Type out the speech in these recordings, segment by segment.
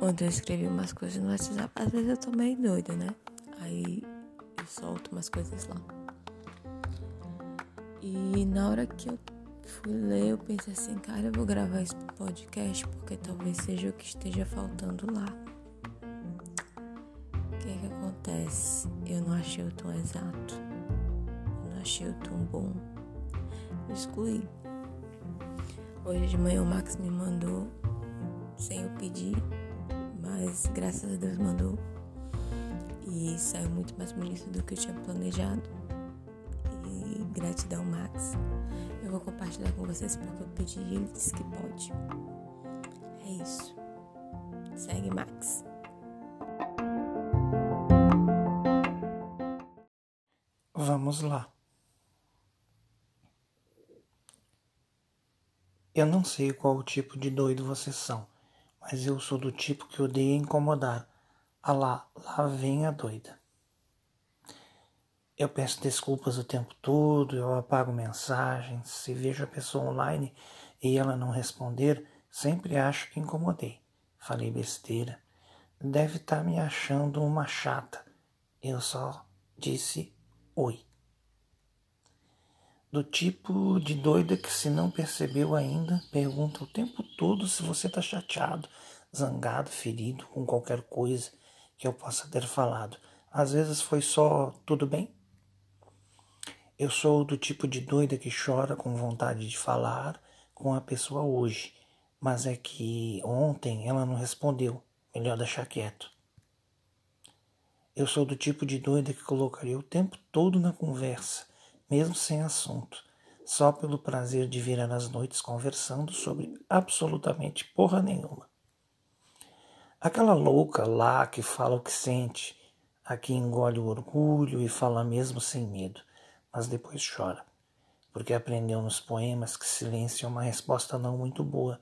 Ontem eu escrevi umas coisas no WhatsApp. Às vezes eu tô meio doida, né? Aí eu solto umas coisas lá. E na hora que eu fui ler, eu pensei assim, cara, eu vou gravar esse podcast porque talvez seja o que esteja faltando lá. O que é que acontece? Eu não achei o tom exato. Eu não achei o tom bom. Excluí. Hoje de manhã o Max me mandou sem eu pedir mas graças a Deus mandou. E saiu muito mais bonito do que eu tinha planejado. E gratidão, Max. Eu vou compartilhar com vocês porque eu pedi e ele disse que pode. É isso. Segue, Max. Vamos lá. Eu não sei qual tipo de doido vocês são mas eu sou do tipo que odeia incomodar. Ah lá, lá vem a doida. Eu peço desculpas o tempo todo, eu apago mensagens, se vejo a pessoa online e ela não responder, sempre acho que incomodei. Falei besteira. Deve estar tá me achando uma chata. Eu só disse oi do tipo de doida que, se não percebeu ainda, pergunta o tempo todo se você está chateado, zangado, ferido com qualquer coisa que eu possa ter falado. Às vezes foi só tudo bem. Eu sou do tipo de doida que chora com vontade de falar com a pessoa hoje, mas é que ontem ela não respondeu. Melhor deixar quieto. Eu sou do tipo de doida que colocaria o tempo todo na conversa mesmo sem assunto, só pelo prazer de virar as noites conversando sobre absolutamente porra nenhuma. Aquela louca lá que fala o que sente, a que engole o orgulho e fala mesmo sem medo, mas depois chora, porque aprendeu nos poemas que silêncio é uma resposta não muito boa,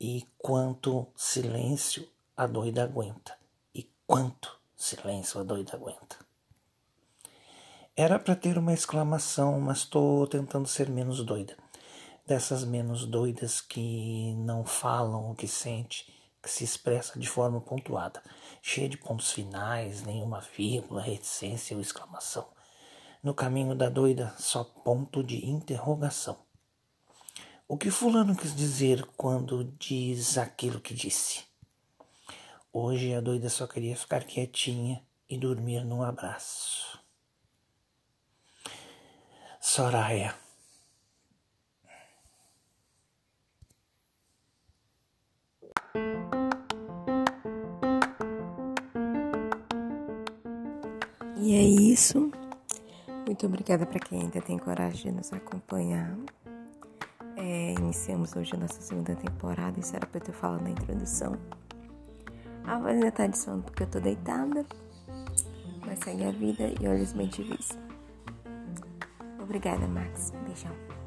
e quanto silêncio a doida aguenta, e quanto silêncio a doida aguenta. Era para ter uma exclamação, mas estou tentando ser menos doida. Dessas menos doidas que não falam o que sente, que se expressa de forma pontuada, cheia de pontos finais, nenhuma vírgula, reticência ou exclamação. No caminho da doida, só ponto de interrogação. O que Fulano quis dizer quando diz aquilo que disse? Hoje a doida só queria ficar quietinha e dormir num abraço. Soraya. E é isso. Muito obrigada para quem ainda tem coragem de nos acompanhar. É, iniciamos hoje a nossa segunda temporada. Isso era para eu ter falado na introdução. A voz ainda tá de sono porque eu tô deitada. Mas segue a vida e olhos bem te. Obrigada, Max. Beijão.